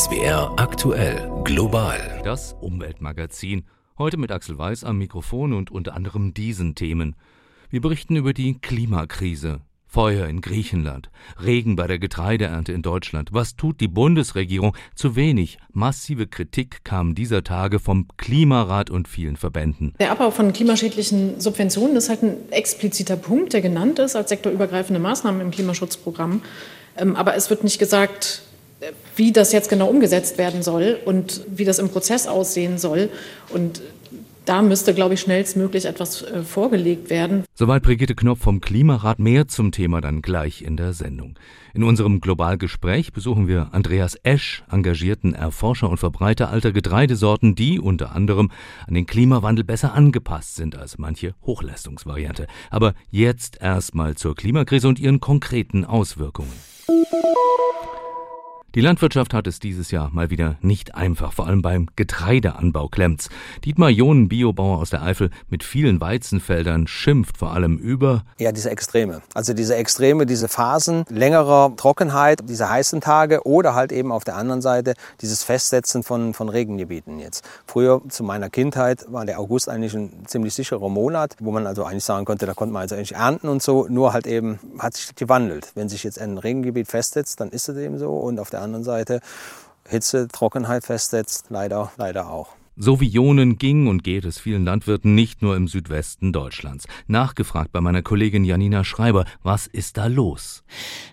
SWR aktuell global. Das Umweltmagazin. Heute mit Axel Weiß am Mikrofon und unter anderem diesen Themen. Wir berichten über die Klimakrise. Feuer in Griechenland, Regen bei der Getreideernte in Deutschland. Was tut die Bundesregierung? Zu wenig. Massive Kritik kam dieser Tage vom Klimarat und vielen Verbänden. Der Abbau von klimaschädlichen Subventionen ist halt ein expliziter Punkt, der genannt ist als sektorübergreifende Maßnahmen im Klimaschutzprogramm. Ähm, aber es wird nicht gesagt, wie das jetzt genau umgesetzt werden soll und wie das im Prozess aussehen soll. Und da müsste, glaube ich, schnellstmöglich etwas äh, vorgelegt werden. Soweit Brigitte Knopf vom Klimarat. Mehr zum Thema dann gleich in der Sendung. In unserem Globalgespräch besuchen wir Andreas Esch, engagierten Erforscher und Verbreiter alter Getreidesorten, die unter anderem an den Klimawandel besser angepasst sind als manche Hochleistungsvariante. Aber jetzt erstmal zur Klimakrise und ihren konkreten Auswirkungen. Die Landwirtschaft hat es dieses Jahr mal wieder nicht einfach, vor allem beim Getreideanbau klemmt's. Dietmar John, Biobauer aus der Eifel mit vielen Weizenfeldern, schimpft vor allem über Ja, diese Extreme. Also diese Extreme, diese Phasen längerer Trockenheit, diese heißen Tage oder halt eben auf der anderen Seite dieses Festsetzen von, von Regengebieten jetzt. Früher zu meiner Kindheit war der August eigentlich ein ziemlich sicherer Monat, wo man also eigentlich sagen konnte, da konnte man also eigentlich ernten und so, nur halt eben hat sich gewandelt. Wenn sich jetzt ein Regengebiet festsetzt, dann ist es eben so und auf der anderen Seite Hitze, Trockenheit festsetzt, leider, leider auch. So wie Ionen ging und geht es vielen Landwirten nicht nur im Südwesten Deutschlands. Nachgefragt bei meiner Kollegin Janina Schreiber, was ist da los?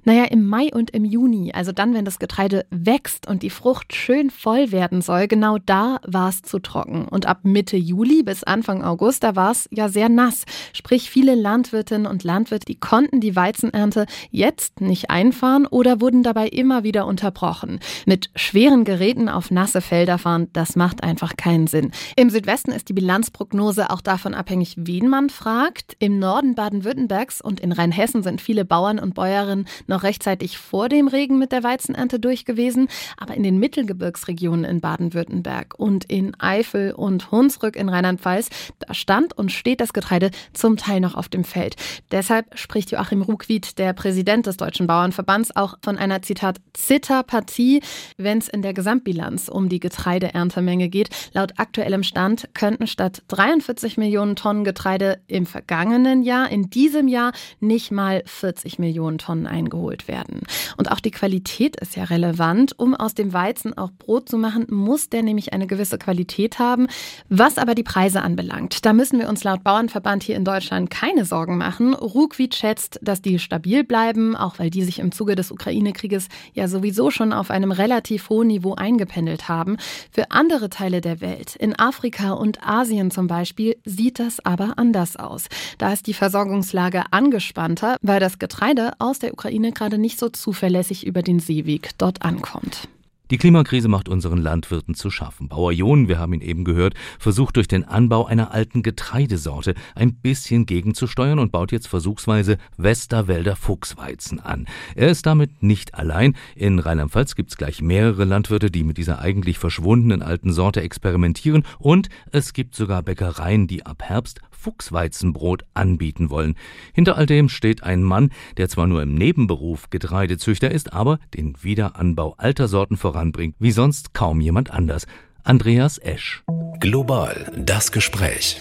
Naja, im Mai und im Juni, also dann, wenn das Getreide wächst und die Frucht schön voll werden soll, genau da war es zu trocken. Und ab Mitte Juli bis Anfang August, da war es ja sehr nass. Sprich, viele Landwirtinnen und Landwirte, die konnten die Weizenernte jetzt nicht einfahren oder wurden dabei immer wieder unterbrochen. Mit schweren Geräten auf nasse Felder fahren, das macht einfach keinen keinen Sinn. Im Südwesten ist die Bilanzprognose auch davon abhängig, wen man fragt. Im Norden Baden-Württembergs und in Rheinhessen sind viele Bauern und Bäuerinnen noch rechtzeitig vor dem Regen mit der Weizenernte durch gewesen. Aber in den Mittelgebirgsregionen in Baden-Württemberg und in Eifel und Hunsrück in Rheinland-Pfalz, da stand und steht das Getreide zum Teil noch auf dem Feld. Deshalb spricht Joachim Ruckwied, der Präsident des Deutschen Bauernverbands, auch von einer Zitat Zitterpartie, wenn es in der Gesamtbilanz um die Getreideerntemenge geht. Laut Laut aktuellem Stand könnten statt 43 Millionen Tonnen Getreide im vergangenen Jahr in diesem Jahr nicht mal 40 Millionen Tonnen eingeholt werden. Und auch die Qualität ist ja relevant. Um aus dem Weizen auch Brot zu machen, muss der nämlich eine gewisse Qualität haben. Was aber die Preise anbelangt, da müssen wir uns laut Bauernverband hier in Deutschland keine Sorgen machen. Ruckwied schätzt, dass die stabil bleiben, auch weil die sich im Zuge des Ukraine-Krieges ja sowieso schon auf einem relativ hohen Niveau eingependelt haben. Für andere Teile der Welt Welt. In Afrika und Asien zum Beispiel sieht das aber anders aus. Da ist die Versorgungslage angespannter, weil das Getreide aus der Ukraine gerade nicht so zuverlässig über den Seeweg dort ankommt. Die Klimakrise macht unseren Landwirten zu schaffen. Bauer John, wir haben ihn eben gehört, versucht durch den Anbau einer alten Getreidesorte ein bisschen gegenzusteuern und baut jetzt versuchsweise Westerwälder Fuchsweizen an. Er ist damit nicht allein. In Rheinland-Pfalz gibt es gleich mehrere Landwirte, die mit dieser eigentlich verschwundenen alten Sorte experimentieren und es gibt sogar Bäckereien, die ab Herbst Fuchsweizenbrot anbieten wollen. Hinter all dem steht ein Mann, der zwar nur im Nebenberuf Getreidezüchter ist, aber den Wiederanbau alter Sorten voranbringt, wie sonst kaum jemand anders. Andreas Esch. Global das Gespräch.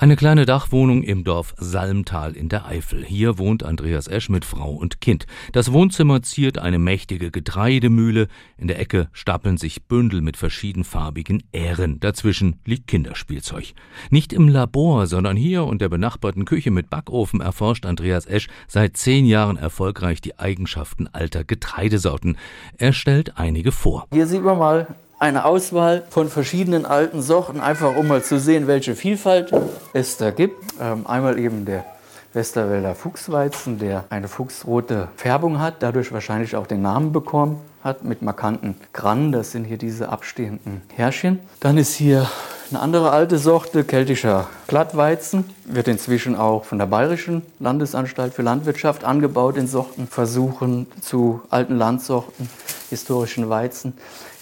Eine kleine Dachwohnung im Dorf Salmtal in der Eifel. Hier wohnt Andreas Esch mit Frau und Kind. Das Wohnzimmer ziert eine mächtige Getreidemühle. In der Ecke stapeln sich Bündel mit verschiedenfarbigen Ähren. Dazwischen liegt Kinderspielzeug. Nicht im Labor, sondern hier und der benachbarten Küche mit Backofen erforscht Andreas Esch seit zehn Jahren erfolgreich die Eigenschaften alter Getreidesorten. Er stellt einige vor. Hier sieht man mal eine Auswahl von verschiedenen alten Sorten, einfach um mal zu sehen, welche Vielfalt es da gibt. Ähm, einmal eben der Westerwälder Fuchsweizen, der eine fuchsrote Färbung hat, dadurch wahrscheinlich auch den Namen bekommen hat, mit markanten Grannen. Das sind hier diese abstehenden Härchen. Dann ist hier eine andere alte Sorte, keltischer Glattweizen, wird inzwischen auch von der Bayerischen Landesanstalt für Landwirtschaft angebaut in Sortenversuchen zu alten Landsorten, historischen Weizen.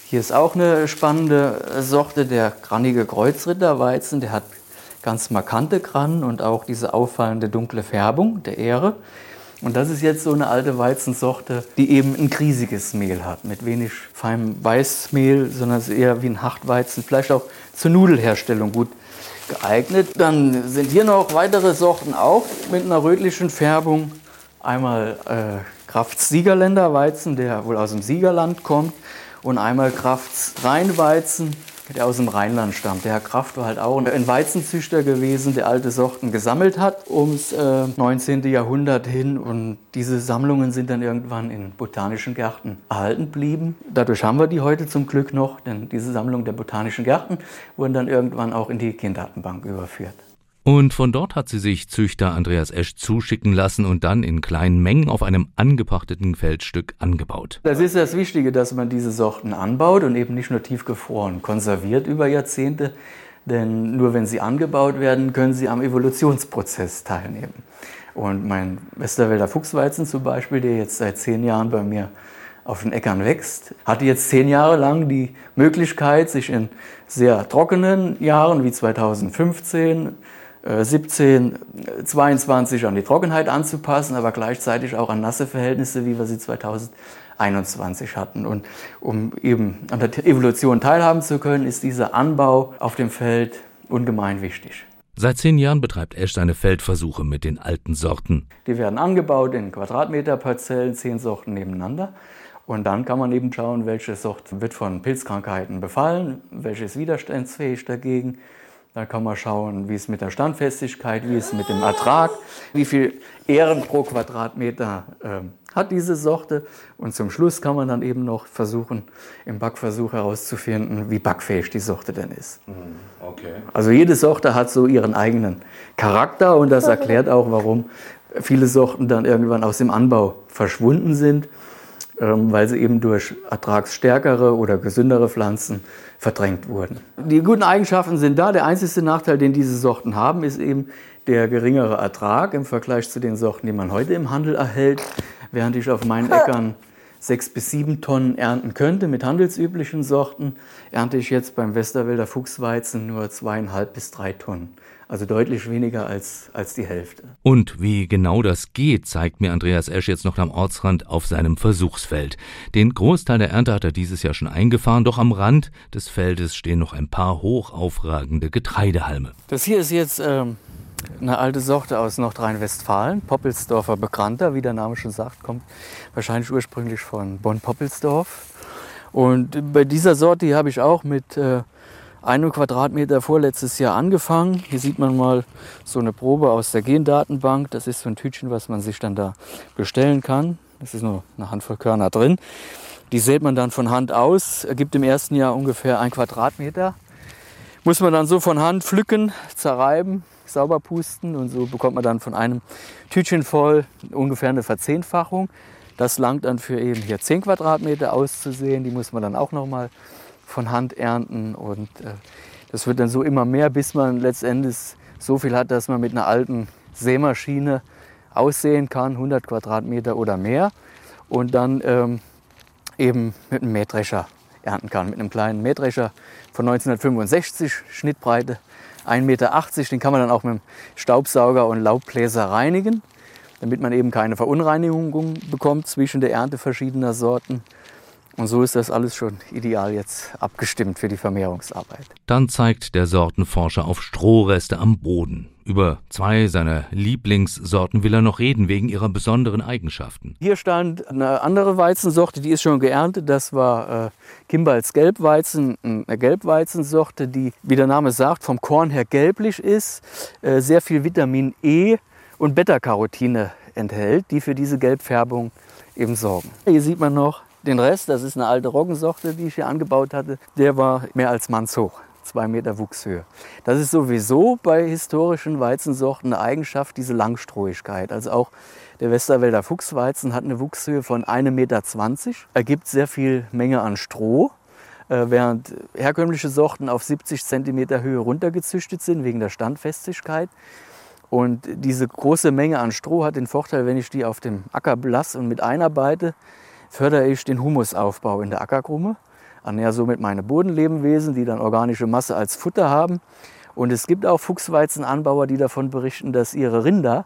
Hier ist auch eine spannende Sorte, der grannige Kreuzritterweizen. Der hat ganz markante Grannen und auch diese auffallende dunkle Färbung der Ähre. Und das ist jetzt so eine alte Weizensorte, die eben ein grisiges Mehl hat, mit wenig feinem Weißmehl, sondern eher wie ein Hartweizen, vielleicht auch zur Nudelherstellung gut geeignet. Dann sind hier noch weitere Sorten auch mit einer rötlichen Färbung. Einmal äh, Krafts Siegerländer Weizen, der wohl aus dem Siegerland kommt, und einmal Krafts Rheinweizen, der aus dem Rheinland stammt. Der Herr Kraft war halt auch ein Weizenzüchter gewesen, der alte Sorten gesammelt hat ums äh, 19. Jahrhundert hin. Und diese Sammlungen sind dann irgendwann in botanischen Gärten erhalten blieben. Dadurch haben wir die heute zum Glück noch, denn diese Sammlungen der botanischen Gärten wurden dann irgendwann auch in die Kinderdatenbank überführt. Und von dort hat sie sich Züchter Andreas Esch zuschicken lassen und dann in kleinen Mengen auf einem angepachteten Feldstück angebaut. Das ist das Wichtige, dass man diese Sorten anbaut und eben nicht nur tiefgefroren konserviert über Jahrzehnte, denn nur wenn sie angebaut werden, können sie am Evolutionsprozess teilnehmen. Und mein Westerwälder Fuchsweizen zum Beispiel, der jetzt seit zehn Jahren bei mir auf den Äckern wächst, hatte jetzt zehn Jahre lang die Möglichkeit, sich in sehr trockenen Jahren wie 2015 17, äh, 22 an die Trockenheit anzupassen, aber gleichzeitig auch an nasse Verhältnisse, wie wir sie 2021 hatten. Und um eben an der Evolution teilhaben zu können, ist dieser Anbau auf dem Feld ungemein wichtig. Seit zehn Jahren betreibt Esch seine Feldversuche mit den alten Sorten. Die werden angebaut in Quadratmeterparzellen, zehn Sorten nebeneinander. Und dann kann man eben schauen, welche Sorte wird von Pilzkrankheiten befallen, welche ist widerstandsfähig dagegen, da kann man schauen, wie es mit der Standfestigkeit, wie es mit dem Ertrag, wie viel Ähren pro Quadratmeter äh, hat diese Sorte. Und zum Schluss kann man dann eben noch versuchen, im Backversuch herauszufinden, wie backfähig die Sorte denn ist. Mhm, okay. Also jede Sorte hat so ihren eigenen Charakter und das erklärt auch, warum viele Sorten dann irgendwann aus dem Anbau verschwunden sind, weil sie eben durch ertragsstärkere oder gesündere Pflanzen verdrängt wurden. Die guten Eigenschaften sind da. Der einzige Nachteil, den diese Sorten haben, ist eben der geringere Ertrag im Vergleich zu den Sorten, die man heute im Handel erhält. Während ich auf meinen Äckern sechs bis sieben Tonnen ernten könnte mit handelsüblichen Sorten, ernte ich jetzt beim Westerwälder Fuchsweizen nur zweieinhalb bis drei Tonnen also deutlich weniger als, als die Hälfte. Und wie genau das geht, zeigt mir Andreas Esch jetzt noch am Ortsrand auf seinem Versuchsfeld. Den Großteil der Ernte hat er dieses Jahr schon eingefahren, doch am Rand des Feldes stehen noch ein paar hoch aufragende Getreidehalme. Das hier ist jetzt ähm, eine alte Sorte aus Nordrhein-Westfalen, Poppelsdorfer Bekannter, wie der Name schon sagt, kommt wahrscheinlich ursprünglich von Bonn-Poppelsdorf. Und bei dieser Sorte habe ich auch mit äh, einem Quadratmeter vorletztes Jahr angefangen. Hier sieht man mal so eine Probe aus der Gendatenbank. Das ist so ein Tütchen, was man sich dann da bestellen kann. Das ist nur eine Handvoll Körner drin. Die sät man dann von Hand aus, ergibt im ersten Jahr ungefähr ein Quadratmeter. Muss man dann so von Hand pflücken, zerreiben, sauber pusten und so bekommt man dann von einem Tütchen voll ungefähr eine Verzehnfachung. Das langt dann für eben hier 10 Quadratmeter auszusehen. Die muss man dann auch noch mal von Hand ernten. Und äh, das wird dann so immer mehr, bis man letztendlich so viel hat, dass man mit einer alten Sämaschine aussehen kann, 100 Quadratmeter oder mehr. Und dann ähm, eben mit einem Mähdrescher ernten kann. Mit einem kleinen Mähdrescher von 1965, Schnittbreite 1,80 Meter. Den kann man dann auch mit dem Staubsauger und Laubbläser reinigen, damit man eben keine Verunreinigung bekommt zwischen der Ernte verschiedener Sorten. Und so ist das alles schon ideal jetzt abgestimmt für die Vermehrungsarbeit. Dann zeigt der Sortenforscher auf Strohreste am Boden. Über zwei seiner Lieblingssorten will er noch reden, wegen ihrer besonderen Eigenschaften. Hier stand eine andere Weizensorte, die ist schon geerntet. Das war äh, Kimballs Gelbweizen, eine Gelbweizensorte, die, wie der Name sagt, vom Korn her gelblich ist, äh, sehr viel Vitamin E und Beta-Carotine enthält, die für diese Gelbfärbung eben sorgen. Hier sieht man noch den Rest, das ist eine alte Roggensorte, die ich hier angebaut hatte, der war mehr als mannshoch. Zwei Meter Wuchshöhe. Das ist sowieso bei historischen Weizensorten eine Eigenschaft, diese Langstrohigkeit. Also auch der Westerwälder Fuchsweizen hat eine Wuchshöhe von 1,20 Meter, ergibt sehr viel Menge an Stroh, äh, während herkömmliche Sorten auf 70 Zentimeter Höhe runtergezüchtet sind wegen der Standfestigkeit. Und diese große Menge an Stroh hat den Vorteil, wenn ich die auf dem Acker blass und mit einarbeite, fördere ich den Humusaufbau in der Ackerkrumme, ernähre somit meine Bodenlebewesen, die dann organische Masse als Futter haben. Und es gibt auch Fuchsweizenanbauer, die davon berichten, dass ihre Rinder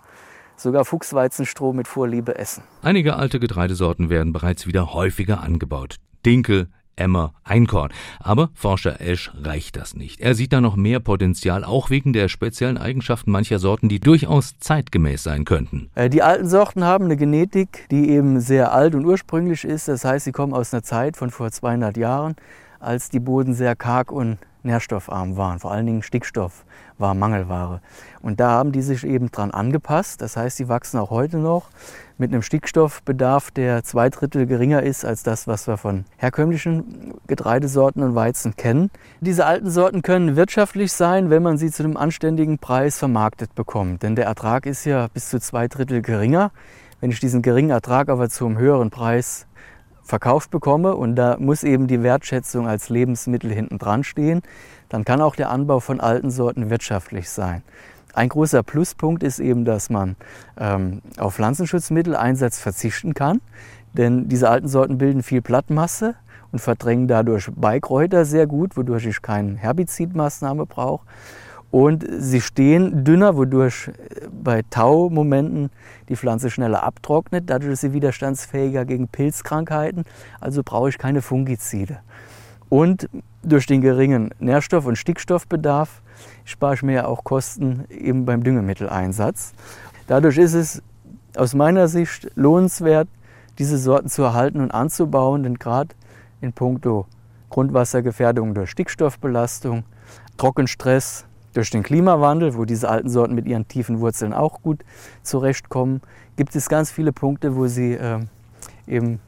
sogar Fuchsweizenstroh mit Vorliebe essen. Einige alte Getreidesorten werden bereits wieder häufiger angebaut. Dinkel, Emmer, Einkorn. Aber Forscher Esch reicht das nicht. Er sieht da noch mehr Potenzial, auch wegen der speziellen Eigenschaften mancher Sorten, die durchaus zeitgemäß sein könnten. Äh, die alten Sorten haben eine Genetik, die eben sehr alt und ursprünglich ist. Das heißt, sie kommen aus einer Zeit von vor 200 Jahren, als die Boden sehr karg und nährstoffarm waren. Vor allen Dingen Stickstoff war Mangelware. Und da haben die sich eben dran angepasst. Das heißt, sie wachsen auch heute noch mit einem Stickstoffbedarf, der zwei Drittel geringer ist als das, was wir von herkömmlichen Getreidesorten und Weizen kennen. Diese alten Sorten können wirtschaftlich sein, wenn man sie zu einem anständigen Preis vermarktet bekommt. Denn der Ertrag ist ja bis zu zwei Drittel geringer. Wenn ich diesen geringen Ertrag aber zu einem höheren Preis verkauft bekomme und da muss eben die Wertschätzung als Lebensmittel hinten dran stehen, dann kann auch der Anbau von alten Sorten wirtschaftlich sein. Ein großer Pluspunkt ist eben, dass man ähm, auf Pflanzenschutzmitteleinsatz verzichten kann, denn diese alten Sorten bilden viel Blattmasse und verdrängen dadurch Beikräuter sehr gut, wodurch ich keine Herbizidmaßnahme brauche. Und sie stehen dünner, wodurch äh, bei Taumomenten die Pflanze schneller abtrocknet. Dadurch ist sie widerstandsfähiger gegen Pilzkrankheiten. Also brauche ich keine Fungizide. Und durch den geringen Nährstoff- und Stickstoffbedarf spare ich mir auch Kosten eben beim Düngemitteleinsatz. Dadurch ist es aus meiner Sicht lohnenswert, diese Sorten zu erhalten und anzubauen, denn gerade in puncto Grundwassergefährdung durch Stickstoffbelastung, Trockenstress, durch den Klimawandel, wo diese alten Sorten mit ihren tiefen Wurzeln auch gut zurechtkommen, gibt es ganz viele Punkte, wo sie äh, eben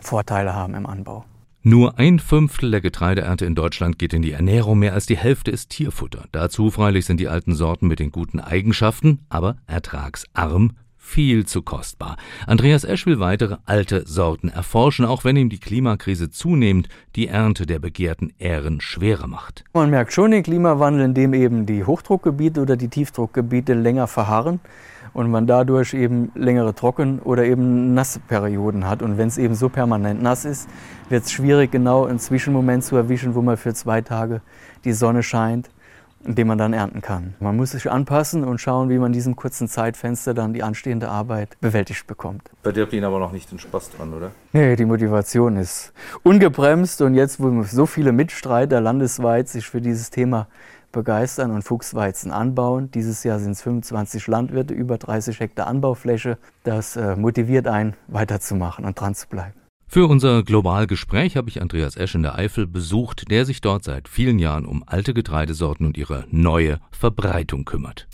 Vorteile haben im Anbau. Nur ein Fünftel der Getreideernte in Deutschland geht in die Ernährung, mehr als die Hälfte ist Tierfutter. Dazu freilich sind die alten Sorten mit den guten Eigenschaften, aber ertragsarm viel zu kostbar. Andreas Esch will weitere alte Sorten erforschen, auch wenn ihm die Klimakrise zunehmend die Ernte der begehrten Ähren schwerer macht. Man merkt schon den Klimawandel, indem eben die Hochdruckgebiete oder die Tiefdruckgebiete länger verharren und man dadurch eben längere Trocken- oder eben Nassperioden hat. Und wenn es eben so permanent nass ist, wird es schwierig, genau einen Zwischenmoment zu erwischen, wo man für zwei Tage die Sonne scheint den man dann ernten kann. Man muss sich anpassen und schauen, wie man in diesem kurzen Zeitfenster dann die anstehende Arbeit bewältigt bekommt. Verdirbt Ihnen aber noch nicht den Spaß dran, oder? Nee, die Motivation ist ungebremst und jetzt, wo so viele Mitstreiter landesweit sich für dieses Thema begeistern und Fuchsweizen anbauen. Dieses Jahr sind es 25 Landwirte, über 30 Hektar Anbaufläche. Das äh, motiviert einen, weiterzumachen und dran zu bleiben. Für unser Globalgespräch habe ich Andreas Esch in der Eifel besucht, der sich dort seit vielen Jahren um alte Getreidesorten und ihre neue Verbreitung kümmert.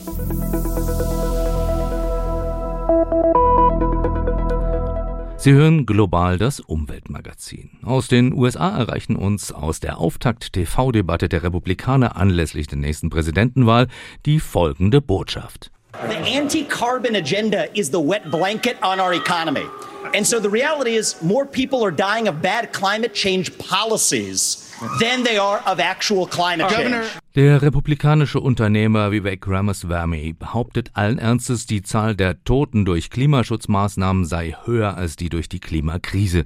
Sie hören global das Umweltmagazin. Aus den USA erreichen uns aus der Auftakt-TV-Debatte der Republikaner anlässlich der nächsten Präsidentenwahl die folgende Botschaft. The anti-carbon agenda is the wet blanket on our economy. And so the reality is, more people are dying of bad climate change policies than they are of actual climate change. Der republikanische Unternehmer Vivek Ramaswamy behauptet allen Ernstes, die Zahl der Toten durch Klimaschutzmaßnahmen sei höher als die durch die Klimakrise.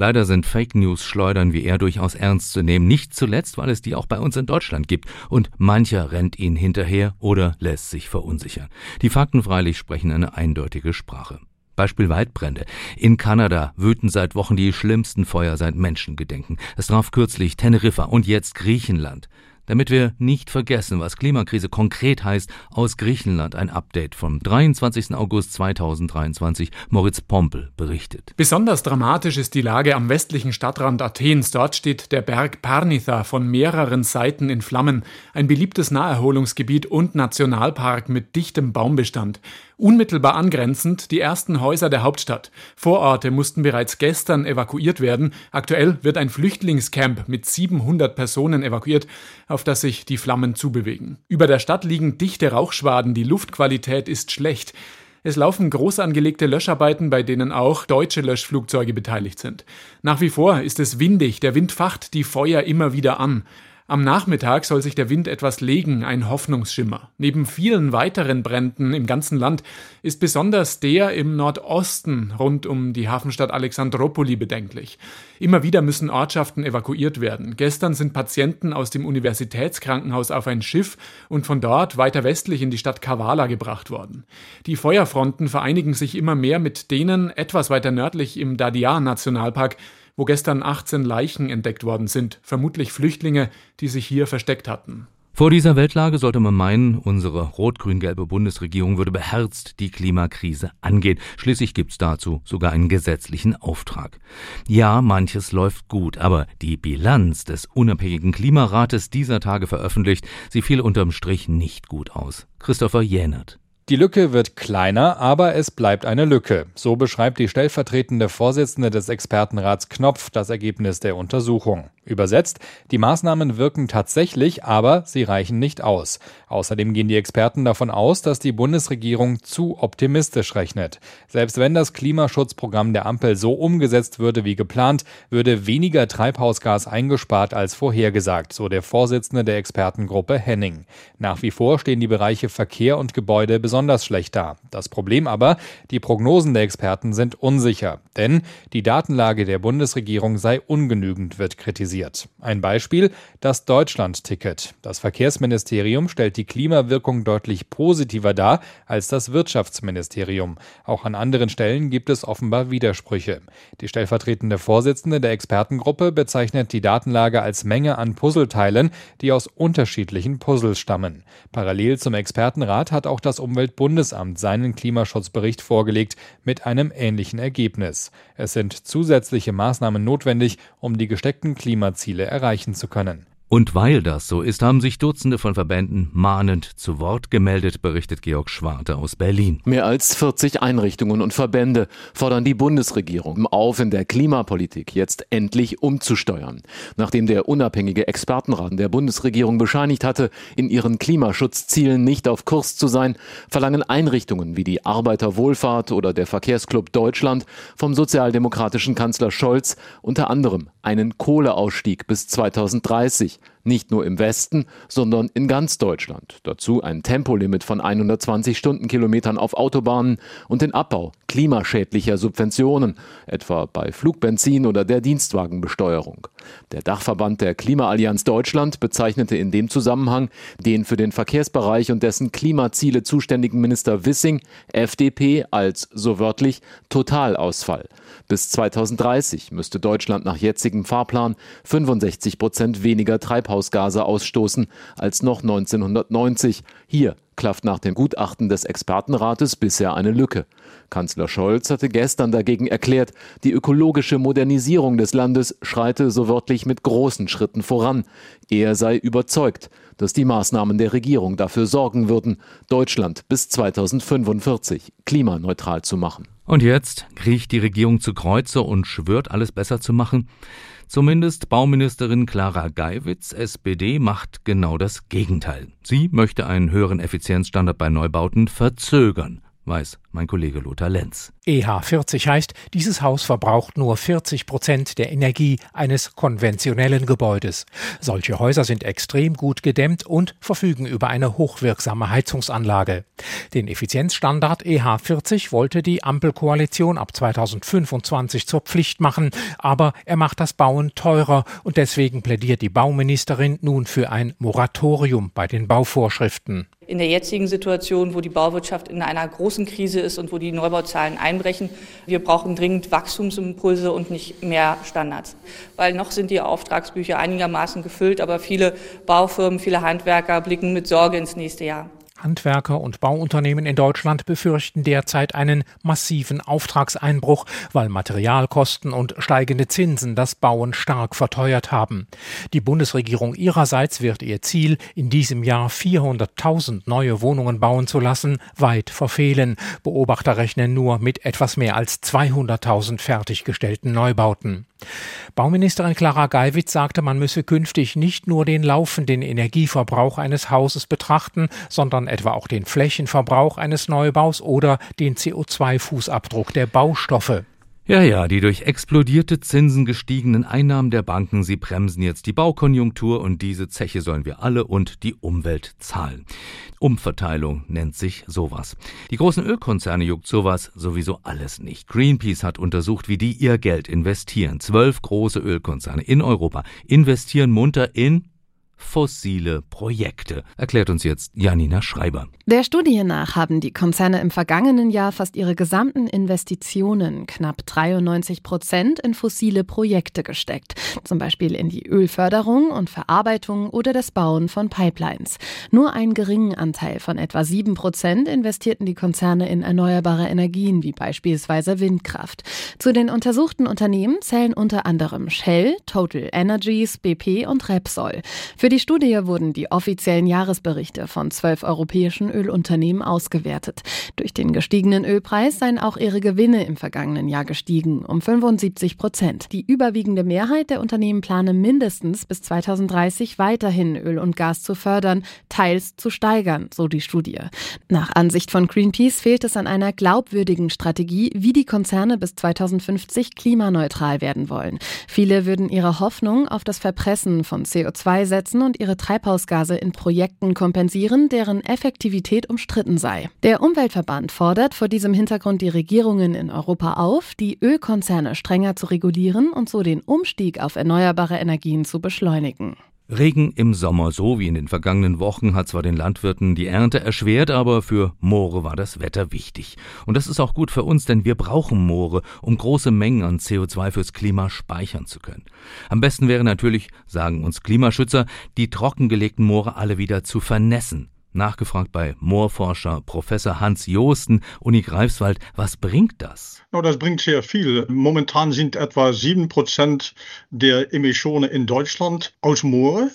Leider sind Fake News Schleudern wie er durchaus ernst zu nehmen, nicht zuletzt, weil es die auch bei uns in Deutschland gibt und mancher rennt ihnen hinterher oder lässt sich verunsichern. Die Fakten freilich sprechen eine eindeutige Sprache. Beispiel Waldbrände. In Kanada wüten seit Wochen die schlimmsten Feuer seit Menschengedenken. Es traf kürzlich Teneriffa und jetzt Griechenland. Damit wir nicht vergessen, was Klimakrise konkret heißt, aus Griechenland ein Update vom 23. August 2023. Moritz Pompel berichtet. Besonders dramatisch ist die Lage am westlichen Stadtrand Athens. Dort steht der Berg Parnitha von mehreren Seiten in Flammen. Ein beliebtes Naherholungsgebiet und Nationalpark mit dichtem Baumbestand. Unmittelbar angrenzend die ersten Häuser der Hauptstadt. Vororte mussten bereits gestern evakuiert werden. Aktuell wird ein Flüchtlingscamp mit 700 Personen evakuiert, auf das sich die Flammen zubewegen. Über der Stadt liegen dichte Rauchschwaden, die Luftqualität ist schlecht. Es laufen groß angelegte Löscharbeiten, bei denen auch deutsche Löschflugzeuge beteiligt sind. Nach wie vor ist es windig, der Wind facht die Feuer immer wieder an. Am Nachmittag soll sich der Wind etwas legen, ein Hoffnungsschimmer. Neben vielen weiteren Bränden im ganzen Land ist besonders der im Nordosten rund um die Hafenstadt Alexandropoli bedenklich. Immer wieder müssen Ortschaften evakuiert werden. Gestern sind Patienten aus dem Universitätskrankenhaus auf ein Schiff und von dort weiter westlich in die Stadt Kavala gebracht worden. Die Feuerfronten vereinigen sich immer mehr mit denen etwas weiter nördlich im Dadia Nationalpark, wo gestern 18 Leichen entdeckt worden sind, vermutlich Flüchtlinge, die sich hier versteckt hatten. Vor dieser Weltlage sollte man meinen, unsere rot-grün-gelbe Bundesregierung würde beherzt die Klimakrise angehen. Schließlich gibt's dazu sogar einen gesetzlichen Auftrag. Ja, manches läuft gut, aber die Bilanz des unabhängigen Klimarates dieser Tage veröffentlicht, sie fiel unterm Strich nicht gut aus. Christopher Jänert. Die Lücke wird kleiner, aber es bleibt eine Lücke. So beschreibt die stellvertretende Vorsitzende des Expertenrats Knopf das Ergebnis der Untersuchung. Übersetzt, die Maßnahmen wirken tatsächlich, aber sie reichen nicht aus. Außerdem gehen die Experten davon aus, dass die Bundesregierung zu optimistisch rechnet. Selbst wenn das Klimaschutzprogramm der Ampel so umgesetzt würde wie geplant, würde weniger Treibhausgas eingespart als vorhergesagt, so der Vorsitzende der Expertengruppe Henning. Nach wie vor stehen die Bereiche Verkehr und Gebäude besonders schlecht da. Das Problem aber, die Prognosen der Experten sind unsicher, denn die Datenlage der Bundesregierung sei ungenügend, wird kritisiert. Ein Beispiel, das Deutschland-Ticket. Das Verkehrsministerium stellt die Klimawirkung deutlich positiver dar als das Wirtschaftsministerium. Auch an anderen Stellen gibt es offenbar Widersprüche. Die stellvertretende Vorsitzende der Expertengruppe bezeichnet die Datenlage als Menge an Puzzleteilen, die aus unterschiedlichen Puzzles stammen. Parallel zum Expertenrat hat auch das Umweltbundesamt seinen Klimaschutzbericht vorgelegt mit einem ähnlichen Ergebnis. Es sind zusätzliche Maßnahmen notwendig, um die gesteckten Klima Klimaziele erreichen zu können. Und weil das so ist, haben sich Dutzende von Verbänden mahnend zu Wort gemeldet, berichtet Georg Schwarte aus Berlin. Mehr als 40 Einrichtungen und Verbände fordern die Bundesregierung auf, in der Klimapolitik jetzt endlich umzusteuern. Nachdem der unabhängige Expertenrat der Bundesregierung bescheinigt hatte, in ihren Klimaschutzzielen nicht auf Kurs zu sein, verlangen Einrichtungen wie die Arbeiterwohlfahrt oder der Verkehrsclub Deutschland vom sozialdemokratischen Kanzler Scholz unter anderem einen Kohleausstieg bis 2030 nicht nur im Westen, sondern in ganz Deutschland. Dazu ein Tempolimit von 120 Stundenkilometern auf Autobahnen und den Abbau klimaschädlicher Subventionen, etwa bei Flugbenzin oder der Dienstwagenbesteuerung. Der Dachverband der Klimaallianz Deutschland bezeichnete in dem Zusammenhang den für den Verkehrsbereich und dessen Klimaziele zuständigen Minister Wissing, FDP, als so wörtlich Totalausfall. Bis 2030 müsste Deutschland nach jetzigem Fahrplan 65 Prozent weniger Treibhausgase ausstoßen als noch 1990. Hier klafft nach dem Gutachten des Expertenrates bisher eine Lücke. Kanzler Scholz hatte gestern dagegen erklärt, die ökologische Modernisierung des Landes schreite so wörtlich mit großen Schritten voran. Er sei überzeugt, dass die Maßnahmen der Regierung dafür sorgen würden, Deutschland bis 2045 klimaneutral zu machen. Und jetzt kriecht die Regierung zu Kreuze und schwört, alles besser zu machen. Zumindest Bauministerin Clara Geiwitz, SPD, macht genau das Gegenteil. Sie möchte einen höheren Effizienzstandard bei Neubauten verzögern weiß mein Kollege Lothar Lenz. EH40 heißt, dieses Haus verbraucht nur 40 Prozent der Energie eines konventionellen Gebäudes. Solche Häuser sind extrem gut gedämmt und verfügen über eine hochwirksame Heizungsanlage. Den Effizienzstandard EH40 wollte die Ampelkoalition ab 2025 zur Pflicht machen, aber er macht das Bauen teurer und deswegen plädiert die Bauministerin nun für ein Moratorium bei den Bauvorschriften in der jetzigen Situation, wo die Bauwirtschaft in einer großen Krise ist und wo die Neubauzahlen einbrechen. Wir brauchen dringend Wachstumsimpulse und nicht mehr Standards. Weil noch sind die Auftragsbücher einigermaßen gefüllt, aber viele Baufirmen, viele Handwerker blicken mit Sorge ins nächste Jahr. Handwerker und Bauunternehmen in Deutschland befürchten derzeit einen massiven Auftragseinbruch, weil Materialkosten und steigende Zinsen das Bauen stark verteuert haben. Die Bundesregierung ihrerseits wird ihr Ziel, in diesem Jahr 400.000 neue Wohnungen bauen zu lassen, weit verfehlen. Beobachter rechnen nur mit etwas mehr als 200.000 fertiggestellten Neubauten. Bauministerin Clara Geiwitz sagte, man müsse künftig nicht nur den laufenden Energieverbrauch eines Hauses betrachten, sondern etwa auch den Flächenverbrauch eines Neubaus oder den CO2-Fußabdruck der Baustoffe. Ja, ja, die durch explodierte Zinsen gestiegenen Einnahmen der Banken, sie bremsen jetzt die Baukonjunktur und diese Zeche sollen wir alle und die Umwelt zahlen. Umverteilung nennt sich sowas. Die großen Ölkonzerne juckt sowas sowieso alles nicht. Greenpeace hat untersucht, wie die ihr Geld investieren. Zwölf große Ölkonzerne in Europa investieren munter in fossile Projekte, erklärt uns jetzt Janina Schreiber. Der Studie nach haben die Konzerne im vergangenen Jahr fast ihre gesamten Investitionen, knapp 93 Prozent, in fossile Projekte gesteckt. Zum Beispiel in die Ölförderung und Verarbeitung oder das Bauen von Pipelines. Nur einen geringen Anteil von etwa 7 Prozent investierten die Konzerne in erneuerbare Energien, wie beispielsweise Windkraft. Zu den untersuchten Unternehmen zählen unter anderem Shell, Total Energies, BP und Repsol. Für die Studie wurden die offiziellen Jahresberichte von zwölf europäischen Ölunternehmen ausgewertet. Durch den gestiegenen Ölpreis seien auch ihre Gewinne im vergangenen Jahr gestiegen, um 75 Prozent. Die überwiegende Mehrheit der Unternehmen plane mindestens bis 2030 weiterhin Öl und Gas zu fördern, teils zu steigern, so die Studie. Nach Ansicht von Greenpeace fehlt es an einer glaubwürdigen Strategie, wie die Konzerne bis 2050 klimaneutral werden wollen. Viele würden ihre Hoffnung auf das Verpressen von CO2 setzen und ihre Treibhausgase in Projekten kompensieren, deren Effektivität umstritten sei. Der Umweltverband fordert vor diesem Hintergrund die Regierungen in Europa auf, die Ölkonzerne strenger zu regulieren und so den Umstieg auf erneuerbare Energien zu beschleunigen. Regen im Sommer, so wie in den vergangenen Wochen, hat zwar den Landwirten die Ernte erschwert, aber für Moore war das Wetter wichtig. Und das ist auch gut für uns, denn wir brauchen Moore, um große Mengen an CO2 fürs Klima speichern zu können. Am besten wäre natürlich, sagen uns Klimaschützer, die trockengelegten Moore alle wieder zu vernässen. Nachgefragt bei Moorforscher Professor Hans Joosten, Uni Greifswald, was bringt das? No, das bringt sehr viel. Momentan sind etwa sieben Prozent der Emissionen in Deutschland aus Moore.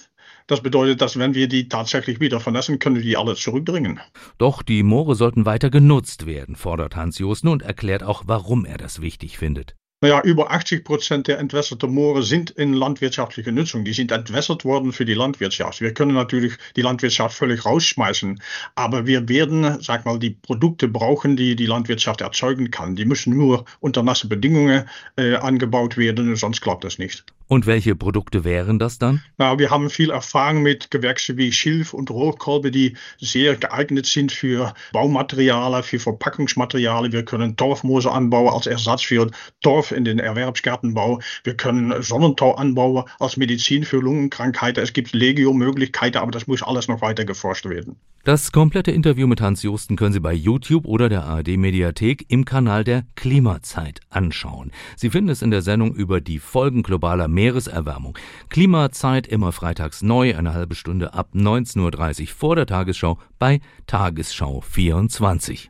Das bedeutet, dass wenn wir die tatsächlich wieder vernässen, können wir die alle zurückbringen. Doch die Moore sollten weiter genutzt werden, fordert Hans Joosten und erklärt auch, warum er das wichtig findet. Naja, über 80 Prozent der entwässerten Moore sind in landwirtschaftlicher Nutzung. Die sind entwässert worden für die Landwirtschaft. Wir können natürlich die Landwirtschaft völlig rausschmeißen, aber wir werden, sag mal, die Produkte brauchen, die die Landwirtschaft erzeugen kann. Die müssen nur unter nasse Bedingungen äh, angebaut werden, sonst klappt das nicht. Und welche Produkte wären das dann? Na, wir haben viel Erfahrung mit Gewächsen wie Schilf und Rohrkolbe, die sehr geeignet sind für Baumaterialien, für Verpackungsmaterialien. Wir können Torfmoose anbauen als Ersatz für Torf in den Erwerbsgartenbau. Wir können Sonnentau anbauen als Medizin für Lungenkrankheiten. Es gibt Legio-Möglichkeiten, aber das muss alles noch weiter geforscht werden. Das komplette Interview mit Hans Josten können Sie bei YouTube oder der ARD-Mediathek im Kanal der Klimazeit anschauen. Sie finden es in der Sendung über die Folgen globaler Meereserwärmung. Klimazeit immer freitags neu, eine halbe Stunde ab 19.30 Uhr vor der Tagesschau bei Tagesschau 24.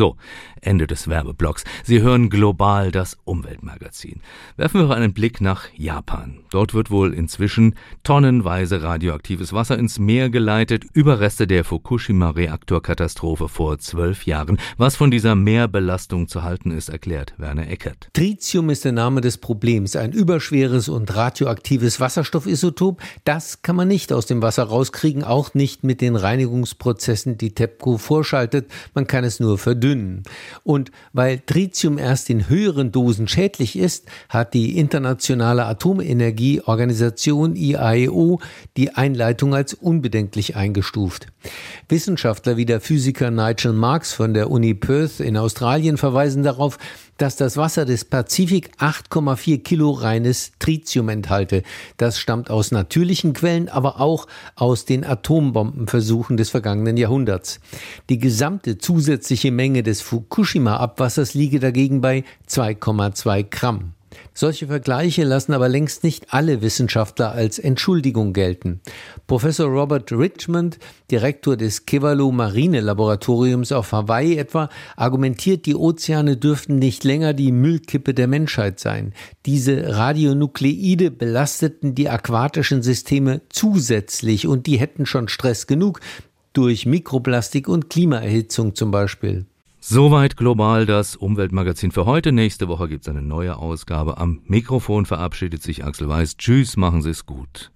So, Ende des Werbeblocks. Sie hören global das Umweltmagazin. Werfen wir einen Blick nach Japan. Dort wird wohl inzwischen tonnenweise radioaktives Wasser ins Meer geleitet, Überreste der Fukushima-Reaktorkatastrophe vor zwölf Jahren. Was von dieser Meerbelastung zu halten ist, erklärt Werner Eckert. Tritium ist der Name des Problems. Ein überschweres und radioaktives Wasserstoffisotop. Das kann man nicht aus dem Wasser rauskriegen, auch nicht mit den Reinigungsprozessen, die TEPCO vorschaltet. Man kann es nur verdünnen. Und weil Tritium erst in höheren Dosen schädlich ist, hat die Internationale Atomenergieorganisation IAEO die Einleitung als unbedenklich eingestuft. Wissenschaftler wie der Physiker Nigel Marks von der Uni Perth in Australien verweisen darauf, dass das Wasser des Pazifik 8,4 Kilo reines Tritium enthalte. Das stammt aus natürlichen Quellen, aber auch aus den Atombombenversuchen des vergangenen Jahrhunderts. Die gesamte zusätzliche Menge des Fukushima-Abwassers liege dagegen bei 2,2 Gramm. Solche Vergleiche lassen aber längst nicht alle Wissenschaftler als Entschuldigung gelten. Professor Robert Richmond, Direktor des Kevalu Marine Laboratoriums auf Hawaii etwa, argumentiert, die Ozeane dürften nicht länger die Müllkippe der Menschheit sein. Diese Radionukleide belasteten die aquatischen Systeme zusätzlich und die hätten schon Stress genug durch Mikroplastik und Klimaerhitzung zum Beispiel. Soweit global das Umweltmagazin für heute. Nächste Woche gibt es eine neue Ausgabe. Am Mikrofon verabschiedet sich Axel Weiß. Tschüss, machen Sie es gut.